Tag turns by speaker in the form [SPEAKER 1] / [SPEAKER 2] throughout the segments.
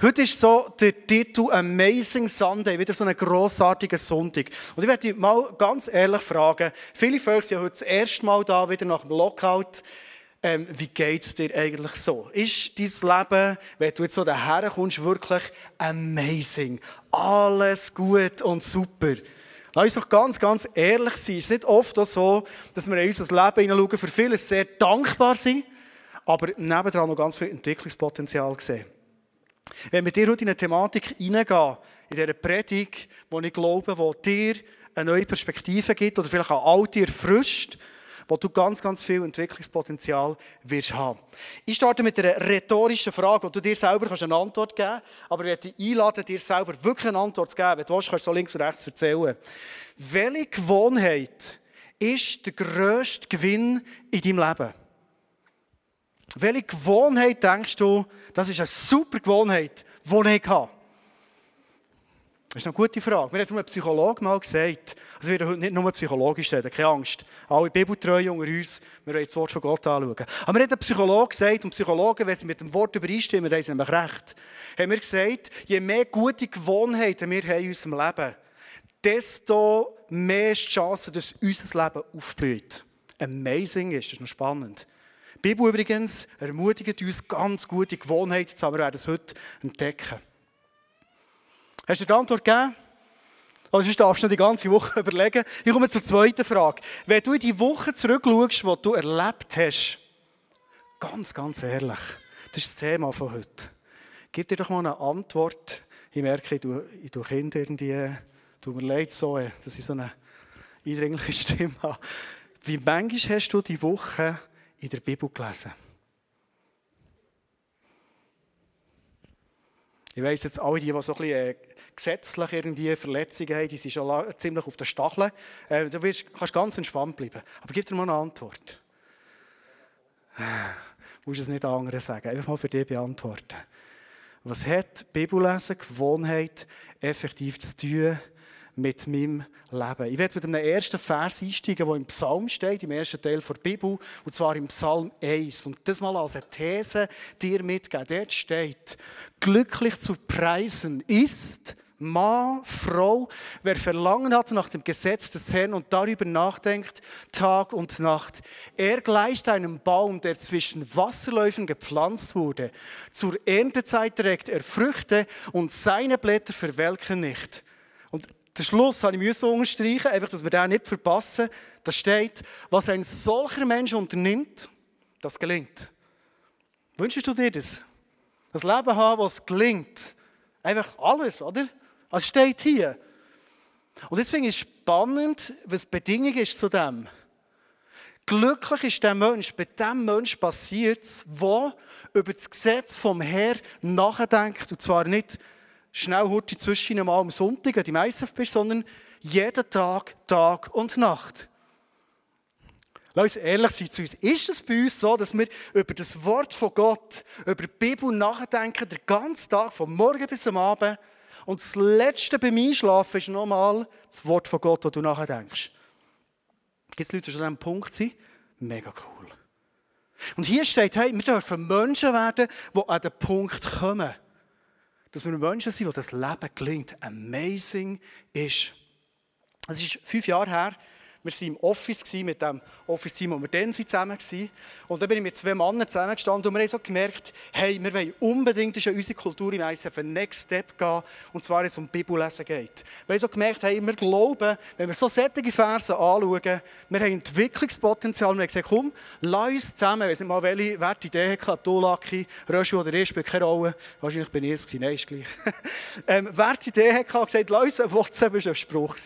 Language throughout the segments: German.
[SPEAKER 1] Heute ist so der Titel Amazing Sunday, wieder so ein grossartiger Sonntag. Und ich werde mal ganz ehrlich fragen, viele Völker sind ja heute das erste Mal da, wieder nach dem Lockout. Ähm, wie geht es dir eigentlich so? Ist dein Leben, wenn du jetzt so daher kommst, wirklich amazing? Alles gut und super? Lass uns doch ganz, ganz ehrlich sein. Es ist nicht oft so, dass wir in unser Leben hineinschauen, für vieles sehr dankbar sind, aber nebendran noch ganz viel Entwicklungspotenzial sehen. Wenn wir dir heute in eine Thematik hineingehen, in dieser Predigt, wo ich glaube, wo dir eine neue Perspektive gibt oder vielleicht auch alte erfrischt, wo du ganz, ganz viel Entwicklungspotenzial wirst haben. Ich starte mit einer rhetorischen Frage, wo du dir selber eine Antwort geben kannst, aber ich werde dich einladen, dir selber wirklich eine Antwort zu geben. Wenn kannst du links und rechts erzählen. Welche Gewohnheit ist der grösste Gewinn in deinem Leben? Welche Gewohnheit denkst du, das ist eine super Gewohnheit, die ich habe? Das ist eine gute Frage. Mir hat ein Psychologe mal gesagt, also wir werden heute nicht nur psychologisch reden, keine Angst. Alle Bibeltreue unter uns, wir wollen das Wort von Gott anschauen. Aber mir hat ein Psychologe gesagt, und Psychologen, wenn sie mit dem Wort übereinstimmen, haben sie nämlich recht, haben wir gesagt, je mehr gute Gewohnheiten wir haben in unserem Leben, desto mehr ist die Chance, dass unser Leben aufblüht. Amazing ist, das ist noch spannend. Die Bibel übrigens ermutigt uns ganz gute Gewohnheiten zu haben. Wir werden es heute entdecken. Hast du die Antwort gegeben? Sonst darfst du die ganze Woche überlegen. Ich komme zur zweiten Frage. Wenn du in die Woche zurückschaust, die du erlebt hast, ganz, ganz ehrlich, das ist das Thema von heute. Gib dir doch mal eine Antwort. Ich merke, ich tue, ich Kinder irgendwie, tut mir leid so, dass ich so eine eindringliche Stimme habe. Wie manchmal hast du die Woche in der Bibel gelesen. Ich weiss jetzt, alle, die, die so ein bisschen äh, gesetzlich irgendwie Verletzungen haben, die sind schon ziemlich auf den Stacheln. Äh, du wirst, kannst ganz entspannt bleiben. Aber gib dir mal eine Antwort. Du musst es nicht anderen sagen, einfach mal für dich beantworten. Was hat Bibellesen, Gewohnheit effektiv zu tun mit meinem Leben. Ich werde mit einem ersten Vers einsteigen, der im Psalm steht, im ersten Teil der Bibel, und zwar im Psalm 1. Und das mal als eine These dir mitgeben. Dort steht, glücklich zu preisen ist, Mann, Frau, wer Verlangen hat nach dem Gesetz des Herrn und darüber nachdenkt, Tag und Nacht. Er gleicht einem Baum, der zwischen Wasserläufen gepflanzt wurde. Zur Erntezeit trägt er Früchte und seine Blätter verwelken nicht. Den Schluss habe ich unterstreichen, einfach, dass wir den nicht verpassen. Da steht, was ein solcher Mensch unternimmt, das gelingt. Wünschst du dir das? Das Leben haben, was gelingt. Einfach alles, oder? Es steht hier. Und jetzt finde ich spannend, was die Bedingung ist zu dem. Glücklich ist der Mensch, bei dem Mensch passiert es, der über das Gesetz vom Herrn nachdenkt. Und zwar nicht schnell heute zwischen mal am Sonntag an die Messe bist, sondern jeden Tag, Tag und Nacht. Lass uns ehrlich sein zu uns. Ist es bei uns so, dass wir über das Wort von Gott, über die Bibel nachdenken, den ganzen Tag, von morgen bis am Abend, und das Letzte beim Einschlafen ist nochmal das Wort von Gott, das du nachdenkst? Gibt es Leute, die schon an diesem Punkt sind? Mega cool. Und hier steht, hey, wir dürfen Menschen werden, die an den Punkt kommen dass wir Menschen sind, wo das Leben gelingt, amazing ist. Es ist fünf Jahre her, wir waren im Office mit dem Office-Team, wo wir dann zusammen waren. Und dann bin ich mit zwei Männern zusammengestanden und wir haben so gemerkt, hey, wir wollen unbedingt in unsere Kultur im ICF einen Next Step gehen, und zwar, wenn es um Bibellesen geht. Wir haben so gemerkt, hey, wir glauben, wenn wir so sättige Verse anschauen, wir haben Entwicklungspotenzial. Wir haben gesagt, komm, lass uns zusammen, ich weiß nicht mal, welche Werte Idee hatte, du, Lucky, Röschu oder ich, spielt keine Rolle. Wahrscheinlich bin ich es nein, ist gleich. ähm, Werte Idee hatte, gesagt, lass uns eine WhatsApp, das war ein Spruch,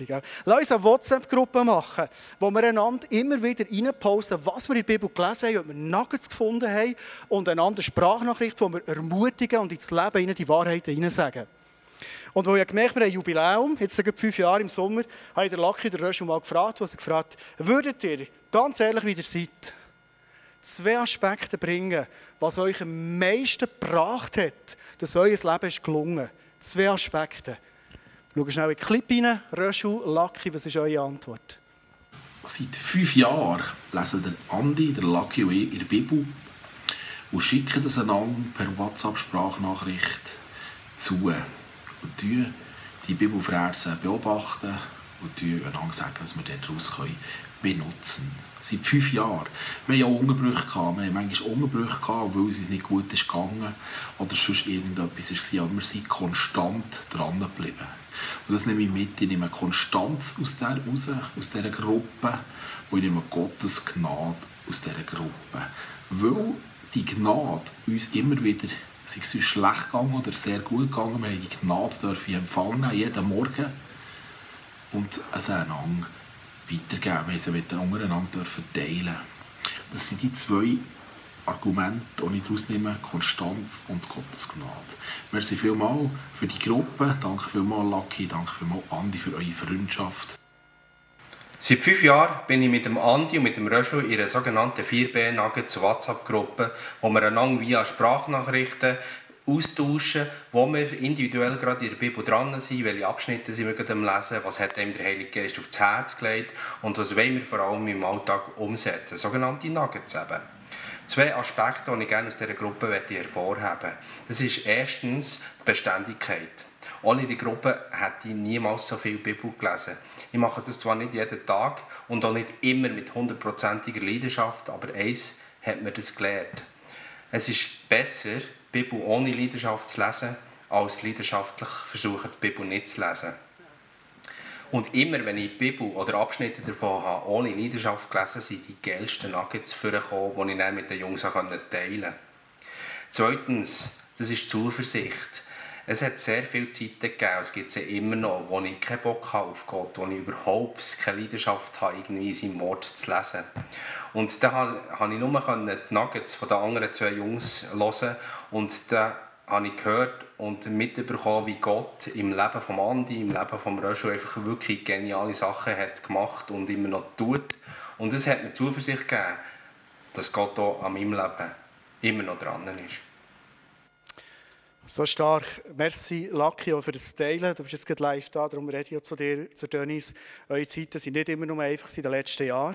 [SPEAKER 1] lass uns eine WhatsApp-Gruppe machen wo wir einander immer wieder reinposten, was wir in der Bibel gelesen haben, ob wir Nuggets gefunden haben und eine andere Sprachnachricht, wo wir ermutigen und ins Leben die Wahrheiten hineinsagen. Und wo ich gemerkt wir haben ein Jubiläum, jetzt seit fünf Jahren im Sommer, habe ich den Lucky der Röschel mal gefragt, was er gefragt würdet ihr, ganz ehrlich wie ihr seid, zwei Aspekte bringen, was euch am meisten gebracht hat, dass euer Leben ist gelungen. Zwei Aspekte. Schau schnell in den Clip rein, Röschel, Lucky, was ist eure Antwort?
[SPEAKER 2] Seit fünf Jahren lesen der Andi, der Lucky und ich in Bibel und schicken das einander per WhatsApp-Sprachnachricht zu und die Bibelverse beobachten und einander sagen, was wir daraus benutzen können. Seit fünf Jahren. Wir haben ja Unterbrüche gehabt. Wir haben manchmal Unterbrüche weil es uns nicht gut ist gegangen oder sonst irgendetwas war. Aber wir sind konstant dran geblieben. Und das nehme ich mit. Ich nehme Konstanz aus der raus, aus dieser Gruppe. Und ich nehme Gottes Gnade aus dieser Gruppe. Weil die Gnade uns immer wieder, sei es uns schlecht gegangen oder sehr gut gegangen, wir haben die Gnade dürfen empfangen, jeden Morgen. Und es einander weitergeben. Wir sie wieder untereinander teilen Das sind die zwei Argumente, die ich daraus nehme, Konstanz und Gottes Gnade. Merci vielmals für die Gruppe, danke vielmals Lucky, danke vielmals Andi für eure Freundschaft.
[SPEAKER 3] Seit fünf Jahren bin ich mit dem Andi und mit dem Röschel in einer sogenannten 4B-Nuggets WhatsApp-Gruppe, wo wir einander via Sprachnachrichten austauschen, wo wir individuell gerade in der Bibel dran sind, welche Abschnitte sind wir gerade Lesen, was hat ihm der Heilige Geist aufs Herz gelegt und was wollen wir vor allem im Alltag umsetzen. Sogenannte Nuggets eben. Zwei Aspekte, die ich gerne aus dieser Gruppe hervorheben möchte. Das ist erstens die Beständigkeit. Ohne die Gruppe hätte ich niemals so viel Bibel gelesen. Ich mache das zwar nicht jeden Tag und auch nicht immer mit hundertprozentiger Leidenschaft, aber eins hat mir das gelernt. Es ist besser, die Bibel ohne Leidenschaft zu lesen, als leidenschaftlich versuchen, die Bibel nicht zu lesen. Und immer, wenn ich die Bibel oder Abschnitte davon habe, ohne Leidenschaft gelesen, sind die geilsten Nuggets vorgekommen, die ich dann mit den Jungs teilen konnte. Zweitens, das ist Zuversicht. Es hat sehr viele Zeiten gegeben, es gibt sie immer noch, wo ich keinen Bock habe auf Gott, wo ich überhaupt keine Leidenschaft habe, irgendwie in seinem Wort zu lesen. Und da konnte ich nur die Nuggets von den anderen zwei Jungs hören und da habe ich gehört und mitbekommen, wie Gott im Leben von Andi, im Leben von Röschel einfach wirklich geniale Sachen hat gemacht und immer noch tut. Und es hat mir Zuversicht gegeben, dass Gott auch an meinem Leben immer noch dran ist.
[SPEAKER 1] So stark. Merci, Lucky, auch für das Teilen. Du bist jetzt gerade live da, darum rede ich zu dir, zu Dennis. Eure Zeiten sind nicht immer nur einfach in den letzten Jahren.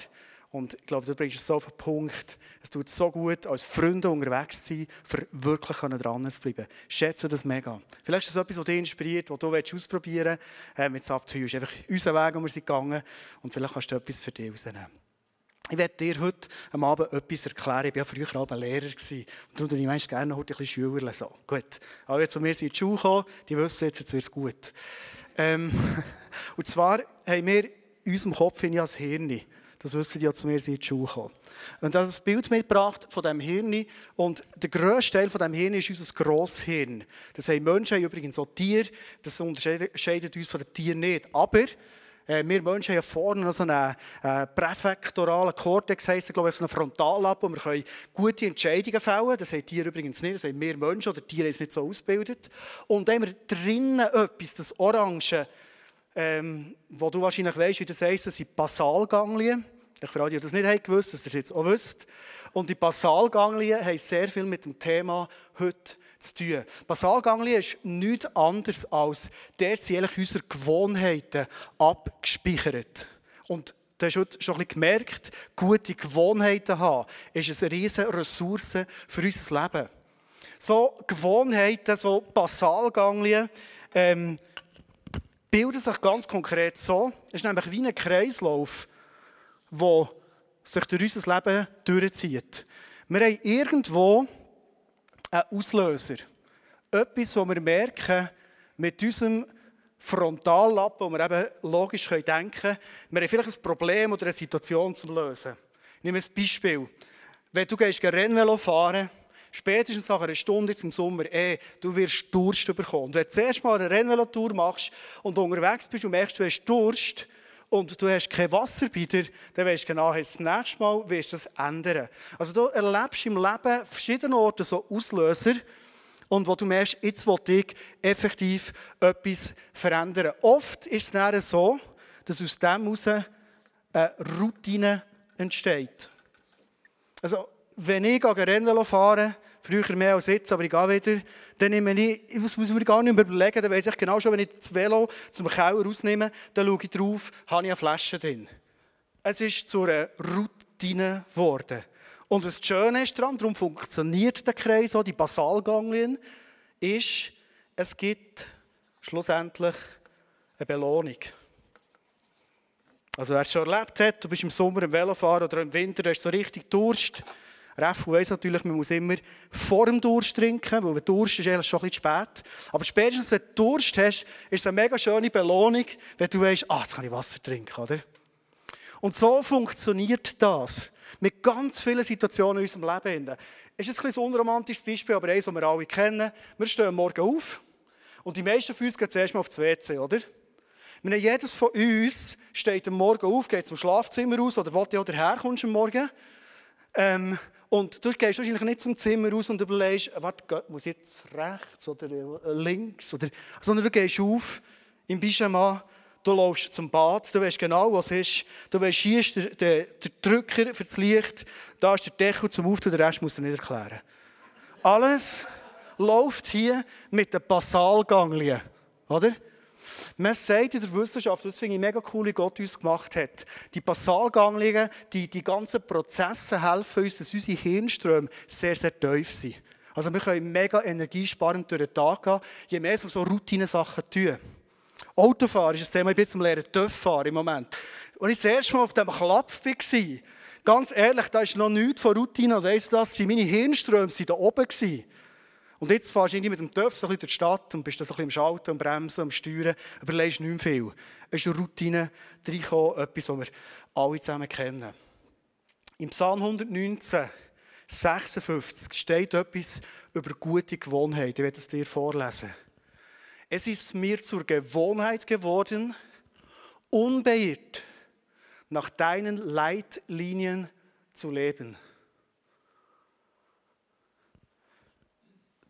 [SPEAKER 1] Und ich glaube, du bringst es so auf den Punkt. Es tut so gut, als Freunde unterwegs zu sein, für wirklich dran zu bleiben. Schätze das mega. Vielleicht ist das etwas, das dich inspiriert, was du ausprobieren willst. Ähm, jetzt ab uns. Einfach unser Weg, wo wir sind gegangen. Und vielleicht kannst du etwas für dich rausnehmen. Ich werde dir heute am Abend etwas erklären. Ich war ja früher auch ein Lehrer. Und darum ich meist gerne heute ein bisschen Schüler. So. Gut. Aber jetzt, zu mir sind in die Schule gekommen, die wissen jetzt, jetzt wird es gut. Ähm, und zwar haben wir in unserem Kopf in das Hirn. Das wissen die ja zu mir sind in die Schule gekommen. Und das ist ein Bild mitgebracht von diesem Hirn. Und der grösste Teil von diesem Hirn ist unser Grosshirn. Das haben Menschen, haben übrigens auch Tiere. Das unterscheidet uns von den Tieren nicht. Aber äh, wir Menschen haben ja vorne so einen äh, präfektoralen Kortex, heisst glaube ich, so einen Frontallappen, wo wir können gute Entscheidungen fällen Das haben Tiere übrigens nicht, das haben wir Menschen oder Tiere ist nicht so ausgebildet. Und dann haben wir drinnen etwas, das Orange, ähm, wo du wahrscheinlich weißt, wie das heisst, das sind Basalganglien. Ich frage die das nicht haben gewusst, dass ihr es jetzt auch wisst. Und die Basalganglien haben sehr viel mit dem Thema heute zu tun. Basalganglien ist nichts anderes als dort sind unsere Gewohnheiten abgespeichert. Und du hast heute schon ein gemerkt, gute Gewohnheiten haben, ist eine riesige Ressource für unser Leben. So Gewohnheiten, so Basalganglien, ähm, bilden sich ganz konkret so. Es ist nämlich wie ein Kreislauf, der sich durch unser Leben durchzieht. Wir haben irgendwo ein Auslöser. Etwas, wo wir merken, mit unserem Frontallappen, wo wir eben logisch denken können, wir haben vielleicht ein Problem oder eine Situation zu lösen. Ich nehme ein Beispiel. Wenn du gehst Rennvelo fahren, spätestens nach einer Stunde zum Sommer, eh, du wirst Durst bekommen. Und wenn du zuerst mal eine Rennvelotour machst und unterwegs bist und merkst, du hast Durst, und du hast kein Wasser bei dir, dann weißt du genau, das nächste Mal wirst du das ändern. Also du erlebst im Leben verschiedene Orte so Auslöser und wo du merkst, jetzt will ich effektiv etwas verändern. Oft ist es dann so, dass aus dem heraus eine Routine entsteht. Also, wenn ich Rennvelo fahre, früher mehr als jetzt, aber ich gehe wieder, dann nehme ich, ich muss, muss mir gar nicht mehr überlegen, dann weiss ich genau schon, wenn ich das Velo zum Keller rausnehme, dann schaue ich drauf, habe ich eine Flasche drin. Es ist zu einer Routine geworden. Und was das Schöne ist daran, darum funktioniert der Kreis auch, die Basalganglien, ist, es gibt schlussendlich eine Belohnung. Also wer es schon erlebt hat, du bist im Sommer im Velofahren oder im Winter, du hast so richtig Durst. Refu weiss natürlich, man muss immer vor dem Durst trinken, weil Durst ist, eigentlich schon ein bisschen spät. Aber spätestens, wenn du Durst hast, ist es eine mega schöne Belohnung, wenn du weißt, ah, jetzt kann ich Wasser trinken, oder? Und so funktioniert das. Mit ganz vielen Situationen in unserem Leben. Es ist ein, ein unromantisches Beispiel, aber eines, das wir alle kennen. Wir stehen morgen auf und die meisten von uns gehen zuerst mal aufs WC, oder? Meine, jedes von uns steht am Morgen auf, geht zum Schlafzimmer raus oder wo du auch herkommst am Morgen. Ähm, und du gehst wahrscheinlich nicht zum Zimmer raus und überlegst, warte, muss ich jetzt rechts oder äh, links? Oder, sondern du gehst auf im Pyjama Du läufst zum Bad, du weißt genau, was ist. Du weißt, hier ist der, der, der, Drücker für das Licht, da ist der Deckel zum Auftun, den Rest musst du nicht erklären. Alles läuft hier mit den Basalganglien, oder? Man sagt in der Wissenschaft, das finde ich mega cool, wie Gott uns gemacht hat. Die Basalganglien, die, die ganzen Prozesse helfen uns, dass unsere Hirnströme sehr, sehr tief sind. Also wir können mega energiesparend durch den Tag gehen, je mehr wir so Routine-Sachen tun. Autofahren ist ein Thema, ich bin zum Lernen TÜV fahren im Moment. Als ich das erste Mal auf dem Klapp war, ganz ehrlich, da ist noch nichts von Routine. Weißt du das? Meine Hirnströme waren da oben. Und jetzt fahrst du mit dem TÜV so durch die Stadt und bist da so ein bisschen am Schalten, am Bremsen, am Steuern, überlegst nicht mehr viel. Es ist eine Routine etwas, was wir alle zusammen kennen. Im Psalm 119, 56 steht etwas über gute Gewohnheiten. Ich werde es dir vorlesen. Es ist mir zur Gewohnheit geworden, unbeirrt nach deinen Leitlinien zu leben.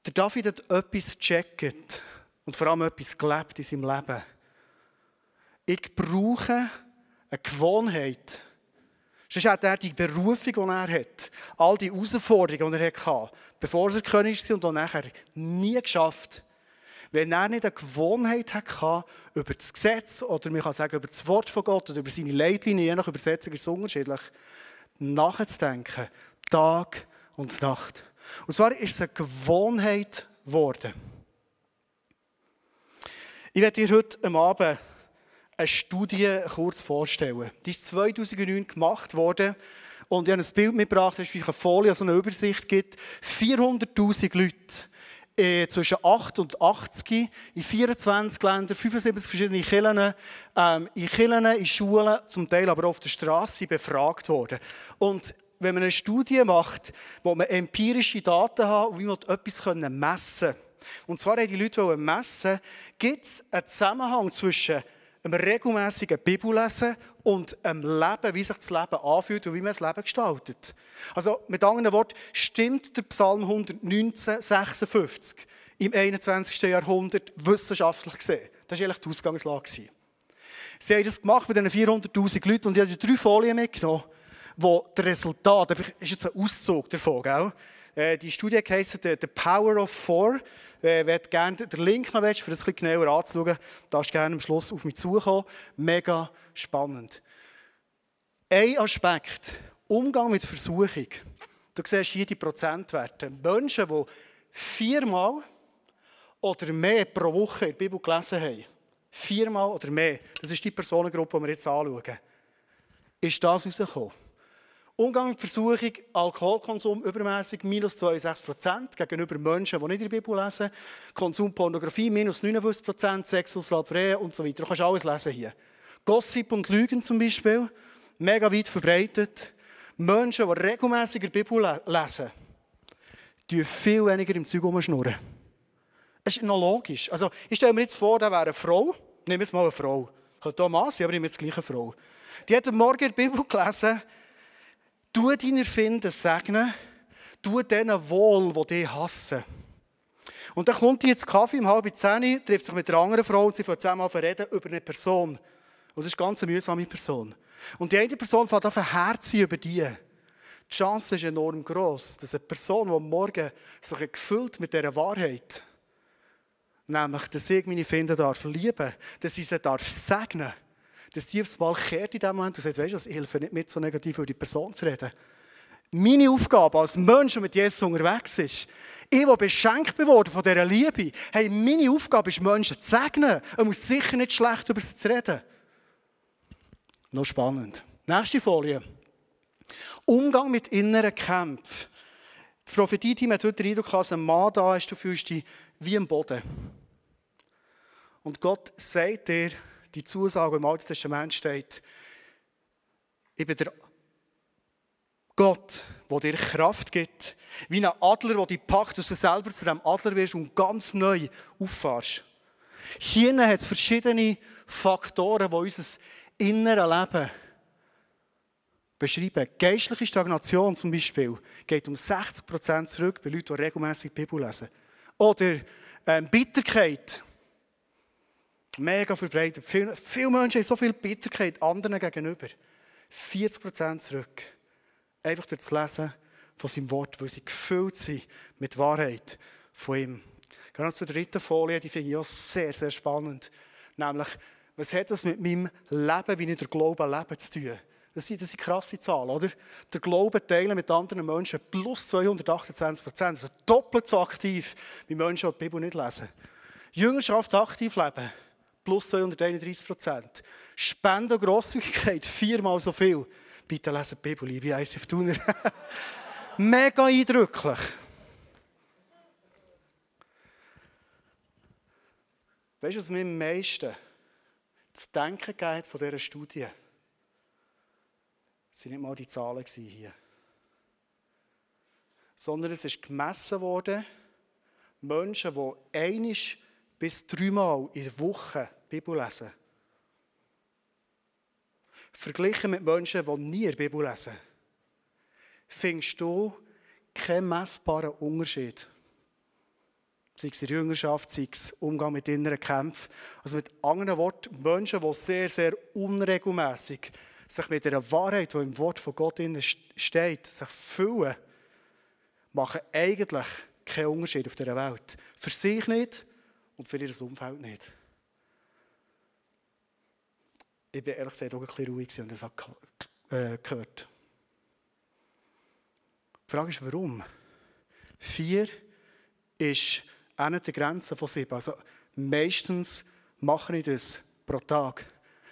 [SPEAKER 1] Der David hat etwas gecheckt und vor allem etwas gelebt in seinem Leben. Ich brauche eine Gewohnheit. Sonst hat er die Berufung, die er hat, all die Herausforderungen, die er hatte, bevor er König war und dann nachher nie geschafft wenn er nicht eine Gewohnheit hatte, über das Gesetz oder man kann sagen, über das Wort von Gott oder über seine Leitlinie, je nach Übersetzung ist es unterschiedlich, nachzudenken, Tag und Nacht. Und zwar ist es eine Gewohnheit geworden. Ich werde dir heute Abend eine Studie kurz vorstellen. Die ist 2009 gemacht worden und ich habe ein Bild mitgebracht, das ist wie eine Folie, so eine Übersicht gibt. 400'000 Leute äh, zwischen 8 und 80 in 24 Ländern, 75 verschiedene Kirchen, ähm, in Kirchen, in Schulen, zum Teil aber auf der Straße befragt worden. Und wenn man eine Studie macht, wo man empirische Daten hat, wie man etwas messen kann, und zwar haben die Leute messen, gibt es einen Zusammenhang zwischen einem regelmäßigen Bibellesen und einem Leben, wie sich das Leben anfühlt und wie man das Leben gestaltet. Also mit anderen Worten, stimmt der Psalm 119, 56 im 21. Jahrhundert wissenschaftlich gesehen? Das war eigentlich die Ausgangslage. Sie haben das gemacht mit diesen 400'000 Leuten und ich habe drei Folien mitgenommen, wo das Resultat, das ist jetzt ein Auszug davon, gell? Äh, die Studie heisst The Power of Four. Äh, wer gerne den Link noch willst, für das ein genauer anzuschauen, darfst du gerne am Schluss auf mich zukommen. Mega spannend. Ein Aspekt, Umgang mit Versuchung. Du siehst hier die Prozentwerte. Menschen, die viermal oder mehr pro Woche in der Bibel gelesen haben, viermal oder mehr, das ist die Personengruppe, die wir jetzt anschauen, ist das herausgekommen. Umgang mit Versuchung, Alkoholkonsum übermäßig minus 62 Prozent gegenüber Menschen, die nicht der Bibel lesen. Konsum Pornografie minus 59 Prozent, Sexualfreie und so weiter. Du kannst alles lesen hier. Gossip und Lügen zum Beispiel, mega weit verbreitet. Menschen, die regelmäßig in der Bibel lesen, die viel weniger im Zeug rumschnurren. Das ist noch logisch. Also, ich stelle mir jetzt vor, da wäre eine Frau, nehmen wir jetzt mal eine Frau. Könnte auch Mann aber ich nehme jetzt gleich eine Frau. Die hat am Morgen der Bibel gelesen, Tu deine Finden segnen, tu denen wohl, die dich hassen. Und dann kommt die jetzt Kaffee um halb zehn, trifft sich mit einer anderen Frau und sie fangen zusammen an reden über eine Person. Und das ist eine ganz mühsame Person. Und die eine Person fängt an Herz über die. Die Chance ist enorm groß, dass eine Person, die morgen sich gefüllt mit dieser Wahrheit, nämlich, dass ich meine Finden darf lieben, dass ich sie darf segnen dass die aufs Mal kehrt in dem Moment und sagt, weißt du, ich helfe nicht mit, so negativ über die Person zu reden. Meine Aufgabe als Mensch, der mit Jesus unterwegs ist, ich, der beschenkt worden von dieser Liebe, hey, meine Aufgabe ist, Menschen zu segnen. Er muss sicher nicht schlecht über sie zu reden. Noch spannend. Nächste Folie. Umgang mit inneren Kämpfen. Das Prophetie-Team hat heute den Eindruck, als ein Mann da ist, du fühlst dich wie im Boden. Und Gott sagt dir, die Zusage im Alten Testament steht, ich bin der Gott, der dir Kraft gibt, wie ein Adler, der dich packt, dass du selber zu einem Adler wirst und ganz neu auffahrst. Hier hat es verschiedene Faktoren, die unser inneres Leben beschreiben. Geistliche Stagnation zum Beispiel geht um 60% zurück bei Leuten, die regelmäßig die Bibel lesen. Oder ähm, Bitterkeit. Mega verbreitet. Viele, viele Menschen haben so viel Bitterkeit anderen gegenüber. 40% zurück. Einfach durch das Lesen von seinem Wort, weil sie gefüllt sind mit Wahrheit von ihm. Gerade zur dritten Folie, die finde ich auch sehr, sehr spannend. Nämlich, was hat das mit meinem Leben, wie ich der Glaube lebe, zu tun? Das sind, das sind krasse Zahlen, oder? Der Glaube teilen mit anderen Menschen plus 228 Prozent. Also doppelt so aktiv wie Menschen, die Bibel nicht lesen. Jüngerschaft aktiv leben plus 231 Prozent. Spende und Grosszügigkeit viermal so viel. Bitte lesen die Bibel, liebe ICF Thuner. Mega eindrücklich. Weißt du, was mir am meisten zu denken geht von dieser Studie? Es waren nicht mal die Zahlen hier. Sondern es ist gemessen worden, Menschen, die einisch bis dreimal in der Woche Bibel lesen. Verglichen mit Menschen, die nie Bibel lesen, findest du keinen messbaren Unterschied. Sei es in der Jüngerschaft, sei es Umgang mit inneren Kämpfen. Also mit anderen Worten, Menschen, die sehr, sehr unregelmäßig sich mit der Wahrheit, die im Wort von Gott steht, sich füllen, machen eigentlich keinen Unterschied auf dieser Welt. Für sich nicht und für ihr Umfeld nicht. Ich bin ehrlich gesagt auch ein bisschen ruhig und das hat gehört. Die Frage ist, warum? Vier ist eine der Grenzen von sieben. Also meistens mache ich das pro Tag.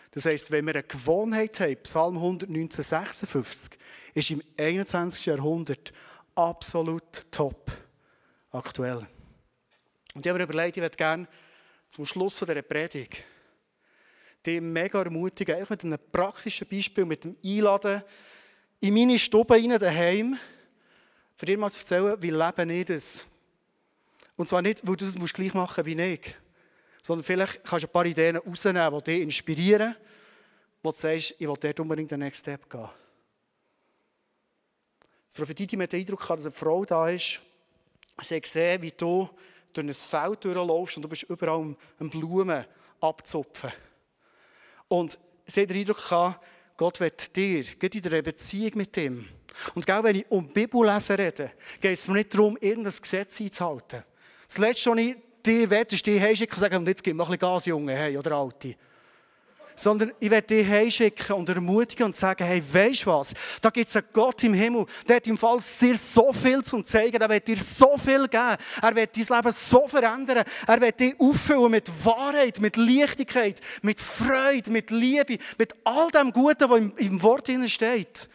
[SPEAKER 1] Das heisst, wenn wir eine Gewohnheit haben, Psalm 119, 56, ist im 21. Jahrhundert absolut top aktuell. Und ich habe mir überlegt, ich würde gerne zum Schluss dieser Predigt dich mega ermutigen, einfach mit einem praktischen Beispiel, mit dem Einladen in meine Stube rein, daheim, für dir mal zu erzählen, wie lebe ich das. Und zwar nicht, weil du das gleich machen wie ich, sondern vielleicht kannst du ein paar Ideen rausnehmen, die dich inspirieren, wo du sagst, ich will dort unbedingt den Next Step gehen. Das Prophetie mit den Eindruck dass eine Frau da ist, sie hat wie du durch ein Feld durchläufst und du bist überall am Blumen abzupfen. Und sie hat den Eindruck Gott wird dir, geht in der Beziehung mit ihm. Und genau wenn ich um Bibellesen rede, geht es mir nicht darum, irgendein Gesetz einzuhalten. Das Letzte, was ich die wette, ist die heimschicken und sagen, jetzt gib noch ein bisschen Gas, Junge, hey, oder Alte. Sondern ich werde dich heimschicken und ermutigen und sagen, hey, weißt du was? Da gibt es einen Gott im Himmel, der hat im Fall dir so viel zu zeigen, der wird dir so viel geben. Er wird dein Leben so verändern. Er wird dich auffüllen mit Wahrheit, mit Leichtigkeit, mit Freude, mit Liebe, mit all dem Guten, was im, im Wort steht.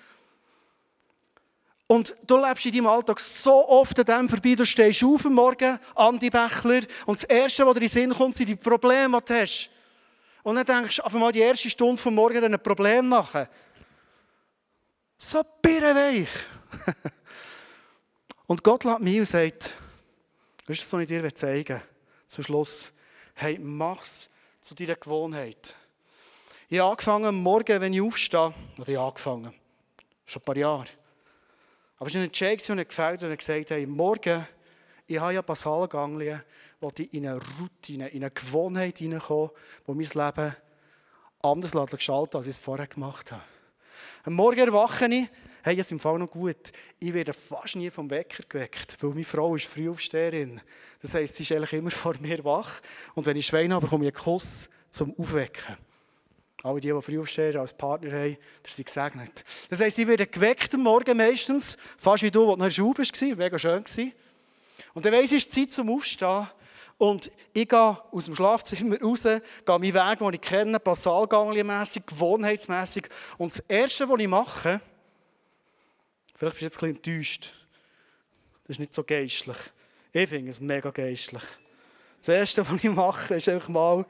[SPEAKER 1] Und du lebst in deinem Alltag so oft an dem vorbei, du stehst auf am Morgen, Andi Bächler, und das Erste, was dir in den Sinn kommt, sind die Probleme, die du hast. Und dann denkst du auf einmal die erste Stunde vom Morgen ein Problem nach. So birrenweich. und Gott lädt mich und sagt, ist das, was ich dir zeigen will, zum Schluss. Hey, mach's zu deiner Gewohnheit. Ich habe angefangen, Morgen, wenn ich aufstehe, oder ich habe angefangen, schon ein paar Jahre, aber es war ein Check, der gefällt und gesagt hat, morgen, ich habe ja Basalganglien, ich in eine Routine, in eine Gewohnheit hineinkomme, die mein Leben anders gestaltet als ich es vorher gemacht habe. Am Morgen erwache ich, hey, jetzt im Fall noch gut. Ich werde fast nie vom Wecker geweckt, weil meine Frau ist Frühaufsteherin. Das heisst, sie ist eigentlich immer vor mir wach. Und wenn ich Schweine habe, bekomme ich einen Kuss zum Aufwecken. Alle die, die Frühaufsteher als Partner haben, die sind gesegnet. Das heisst, sie werden geweckt am Morgen meistens, fast wie du, wo du noch in der Schule warst, mega schön. Und dann weiss ich, es ist Zeit zum Aufstehen. Und ich gehe aus dem Schlafzimmer raus, gehe meinen Weg, den ich kenne, basalganglienmässig, gewohnheitsmässig. Und das Erste, was ich mache, vielleicht bist du jetzt ein bisschen enttäuscht, das ist nicht so geistlich. Ich finde es mega geistlich. Das Erste, was ich mache, ist einfach mal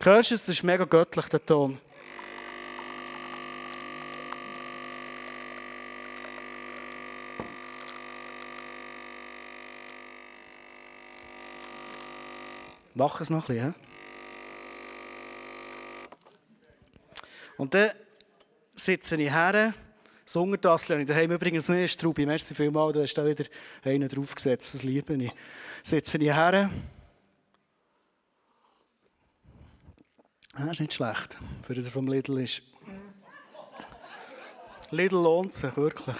[SPEAKER 1] Hörst du es? Das ist mega göttlich, der Ton. Mach es noch ein bisschen. Und dann sitze ich her. Das Untertassel habe ich daheim übrigens nicht. Strubi, merci vielmals, du hast da wieder einen draufgesetzt. Das liebe ich. Sitze ich her. Das ist nicht schlecht, für das er vom Lidl ist. Lidl lohnt sich, wirklich.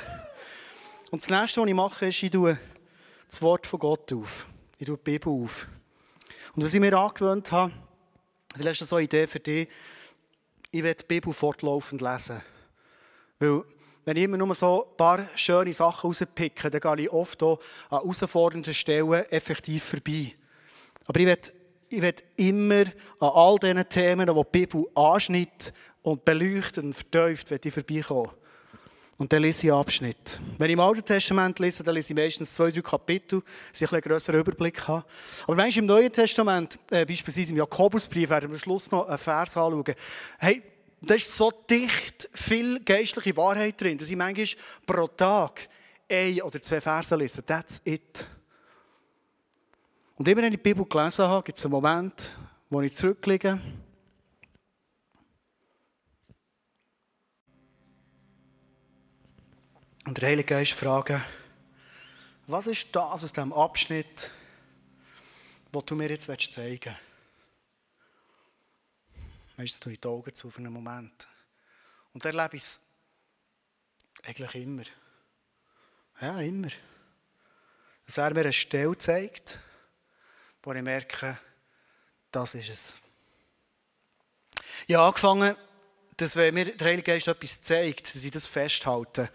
[SPEAKER 1] Und das nächste, was ich mache, ist, ich tue das Wort von Gott auf. Ich tue die Bibel auf. Und was ich mir angewöhnt habe, vielleicht ist das so eine Idee für dich, ich werde die Bibel fortlaufend lesen. Weil, wenn ich immer nur so ein paar schöne Sachen rauspicke, dann gehe ich oft auch an herausfordernden Stellen effektiv vorbei. Aber ich werde ich werde immer an all diesen Themen, die die Bibel anschnitt und beleuchtet und vertieft, vorbeikommen. Und dann lese ich einen Abschnitt. Wenn ich im Alten Testament lese, dann lese ich meistens zwei, drei Kapitel, dass ich einen größeren Überblick habe. Aber wenn ich im Neuen Testament, äh, beispielsweise im Jakobusbrief, werden wir am Schluss noch einen Vers anschauen. Hey, da ist so dicht viel geistliche Wahrheit drin, dass ich manchmal pro Tag ein oder zwei Verse lese. That's it. Und immer wenn ich die Bibel gelesen habe, gibt es einen Moment, wo ich zurückliege. Und der Heilige Geist fragt, was ist das aus diesem Abschnitt, was du mir jetzt zeigen willst? Meistens tue ich die Augen zu für einen Moment. Und dann erlebe ich es eigentlich immer. Ja, immer. Dass er mir eine Stelle zeigt, wo ich merke, das ist es. Ich habe angefangen, dass wenn mir der Heilige Geist etwas zeigt, dass ich das festhalte.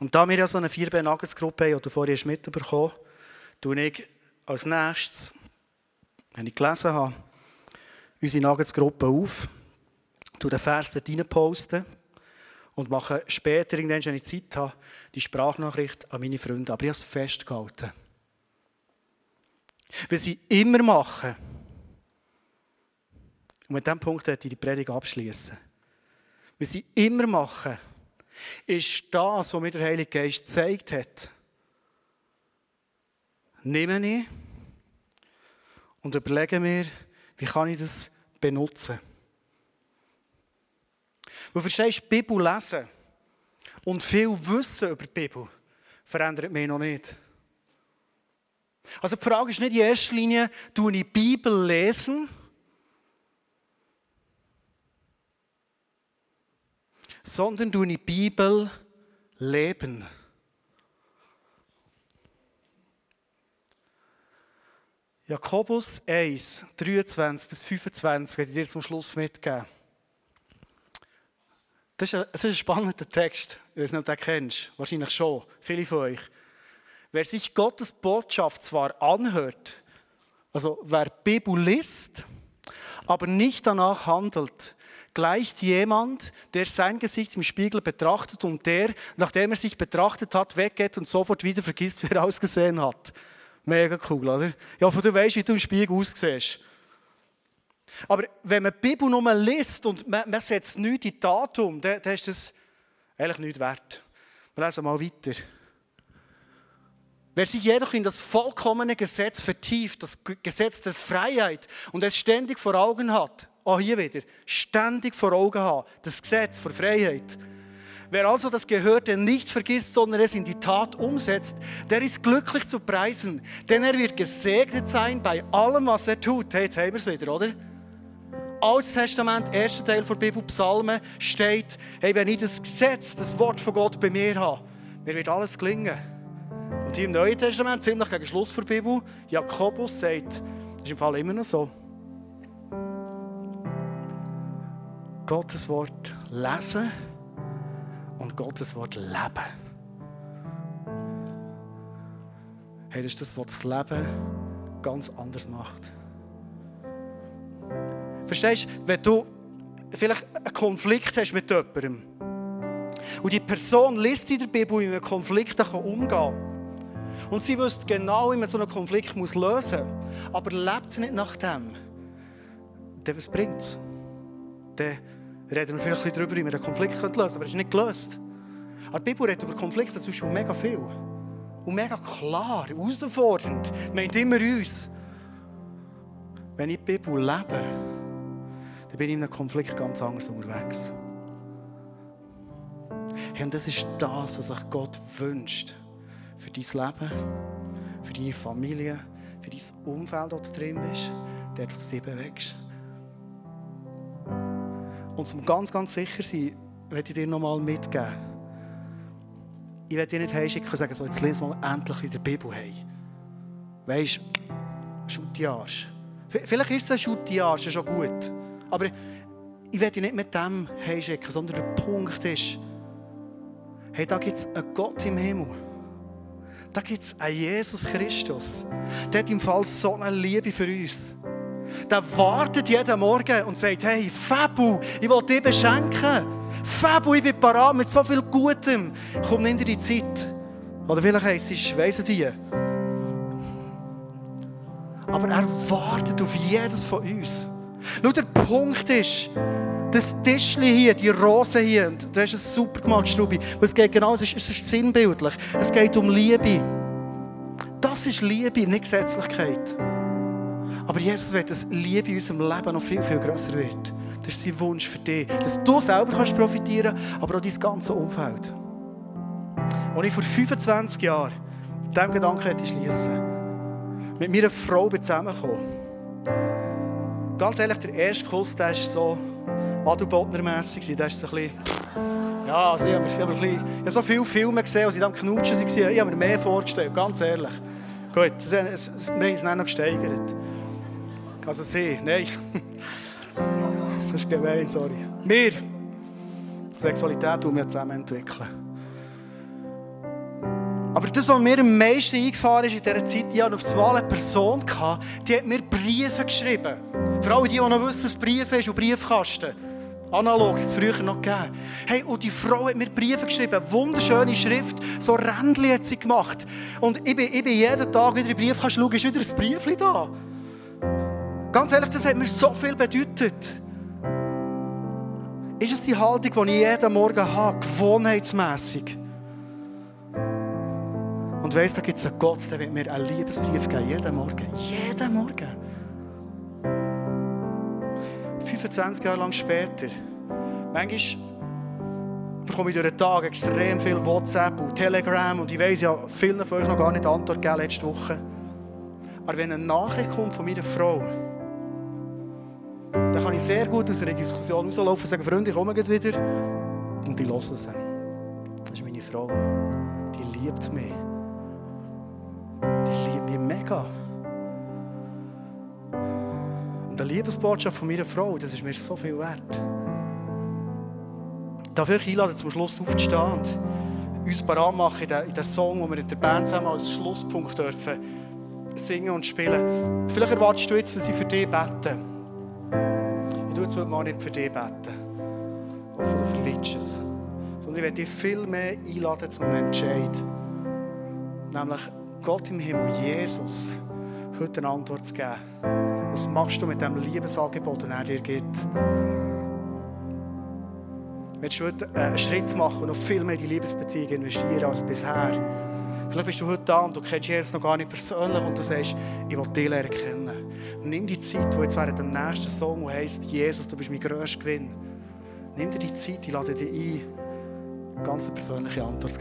[SPEAKER 1] Und da wir ja so eine 4B-Nuggets-Gruppe haben, die du vorhin mitbekommen hast, tue ich als nächstes, wenn ich gelesen habe, unsere Nuggets-Gruppe auf, tue den Vers dort rein posten und mache später, wenn ich Zeit habe, die Sprachnachricht an meine Freunde. Aber ich habe es festgehalten. Was sie immer machen, und mit diesem Punkt werde ich die Predigt abschließen. Was sie immer machen, ist das, was mir der Heilige Geist gezeigt hat. Nehme ich und überlege mir, wie kann ich das benutzen. Du verstehst, Bibel lesen und viel Wissen über die Bibel verändert mich noch nicht. Also die Frage ist nicht in erster Linie, tue ich die Bibel lesen, sondern ich die Bibel leben. Jakobus 1, 23 bis 25 werde ich dir zum Schluss mitgeben. Das ist, ein, das ist ein spannender Text. Ich weiß nicht, ob du den kennst. Wahrscheinlich schon. Viele von euch. Wer sich Gottes Botschaft zwar anhört, also wer Bibel liest, aber nicht danach handelt, gleicht jemand, der sein Gesicht im Spiegel betrachtet und der, nachdem er sich betrachtet hat, weggeht und sofort wieder vergisst, wie er ausgesehen hat. Mega cool, oder? Ja, von du weißt, wie du im Spiegel aussiehst. Aber wenn man die Bibel nur liest und man, man setzt nichts in Datum, dann, dann ist das eigentlich nichts wert. Wir lesen mal weiter. Wer sich jedoch in das vollkommene Gesetz vertieft, das Gesetz der Freiheit und es ständig vor Augen hat, auch hier wieder, ständig vor Augen haben, das Gesetz vor Freiheit. Wer also das Gehörte nicht vergisst, sondern es in die Tat umsetzt, der ist glücklich zu preisen, denn er wird gesegnet sein bei allem, was er tut. Hey, jetzt haben wir es wieder, oder? Altes Testament, erster Teil der Bibel, Psalmen, steht, hey, wenn ich das Gesetz, das Wort von Gott bei mir habe, mir wird alles gelingen. Und hier im Neuen Testament, ziemlich gegen Schluss der Bibel, Jakobus sagt, Das ist im Fall immer noch so. Gottes Wort lesen und Gottes Wort leben. Hey, das ist das, was das Leben ganz anders macht. Verstehst du, wenn du vielleicht einen Konflikt hast mit jemandem und die Person liest in der Bibel, wie man mit Konflikten umgehen kann und sie wüsste genau, wie man so einen Konflikt muss lösen muss, aber lebt sie nicht nach dem, dann was bringt es? Reden wir vielleicht darüber, wie man den Konflikt lösen könnte, aber er ist nicht gelöst. Aber die Bibel redet über Konflikte zwischen mega viel. Und mega klar, herausfordernd, meint immer uns. Wenn ich die Bibel lebe, dann bin ich in einem Konflikt ganz anders unterwegs. Hey, und das ist das, was sich Gott wünscht. Für dein Leben, für deine Familie, für dein Umfeld, das du drin bist, der du dich bewegst. Und um ganz, ganz sicher sein, möchte ich dir noch mal mitgeben. Ich werde dir nicht heimschicken und sagen, so, jetzt lese mal endlich in der Bibel. Hey. Weißt du, Schuttiage. Vielleicht ist es ein Schuttiage schon gut. Aber ich werde dich nicht mit dem heimschicken, sondern der Punkt ist, hey, da gibt es einen Gott im Himmel. Da gibt es einen Jesus Christus. Der hat im Fall so eine Liebe für uns. Der wartet jeden Morgen und sagt, hey, Fabu, ich will dich beschenken. Fabu, ich bin parat mit so viel Gutem. Komm, dir die Zeit. Oder vielleicht heisst es, weiss wie. Aber er wartet auf jedes von uns. Nur der Punkt ist, das Tischchen hier, die Rose hier, und du hast es super gemacht, Strubi, es geht genau, es ist, es ist sinnbildlich. Es geht um Liebe. Das ist Liebe, nicht Gesetzlichkeit. Aber Jesus will, dass Liebe in unserem Leben noch viel, viel grösser wird. Das ist sein Wunsch für dich, dass du selber kannst profitieren kannst, aber auch dein ganzes Umfeld. Als ich vor 25 Jahren mit diesem Gedanken hätte schließen, mit meiner Frau zusammengekommen. Ganz ehrlich, der erste Kuss, war so Adelbotner-mässig. Der ist so ein bisschen... Ja, also ich habe, ich habe, bisschen, ich habe so viele Filme gesehen, als ich dann knutschen war. Ich habe mir mehr vorgestellt, ganz ehrlich. Gut, wir haben es dann noch gesteigert. Also sie, nein. Das ist gemein, sorry. Wir, Sexualität, die wir zusammen entwickeln. Aber das, was mir am meisten eingefahren ist in dieser Zeit, ich hatte auf das eine Person, die hat mir Briefe geschrieben. Für alle, die, die noch wissen, was Briefe ist und Briefkasten. Analog, das hat es früher noch gegeben. Hey, und die Frau hat mir Briefe geschrieben, wunderschöne Schrift, so Rändchen hat sie gemacht. Und ich bin, ich bin jeden Tag wieder in den Briefkasten schauen, ist wieder ein Briefchen da. Ganz ehrlich, das hat mir so viel bedeutet. Ist es die Haltung, die ich jeden Morgen habe, gewohnheitsmässig? Und weiss, da gibt es einen Gott, der wird mir einen Liebesbrief geben, jeden Morgen. Jeden Morgen. 25 Jahre lang später. Manchmal bekomme ich durch den Tag extrem viel WhatsApp und Telegram und ich weiss ja, vielen von euch noch gar nicht Antwort gegeben letzte Woche. Aber wenn eine Nachricht kommt von meiner Frau, dann kann ich sehr gut aus einer Diskussion rauslaufen und sagen, Freunde, ich komme wieder. Und die hören sie. Das ist meine Frau. Die liebt mich. Die liebt mich mega. Und die Liebesbotschaft von meiner Frau, das ist mir so viel wert. Ich darf euch einladen, zum Schluss aufzustehen und uns parat machen in den Song, den wir in der Band zusammen als Schlusspunkt dürfen singen und spielen. Vielleicht erwartest du jetzt, dass ich für dich bete. Tue jetzt mal nicht für dich beten. Hoffe, du verlierst es. Sondern ich werde dich viel mehr einladen zum Entscheid. Nämlich Gott im Himmel, Jesus, heute eine Antwort zu geben. Was machst du mit dem Liebesangebot, das er dir gibt? Willst du heute einen Schritt machen und noch viel mehr in die Liebesbeziehung investieren als bisher? Vielleicht bist du heute da und du kennst Jesus noch gar nicht persönlich und du sagst, ich will dich lernen kennen. Nimm die Zeit, die jetzt während dem nächsten Song, der heisst, Jesus, du bist mein grösster Gewinn. Nimm dir die Zeit, ich lade dich ein, ganz eine persönliche Antwort zu geben.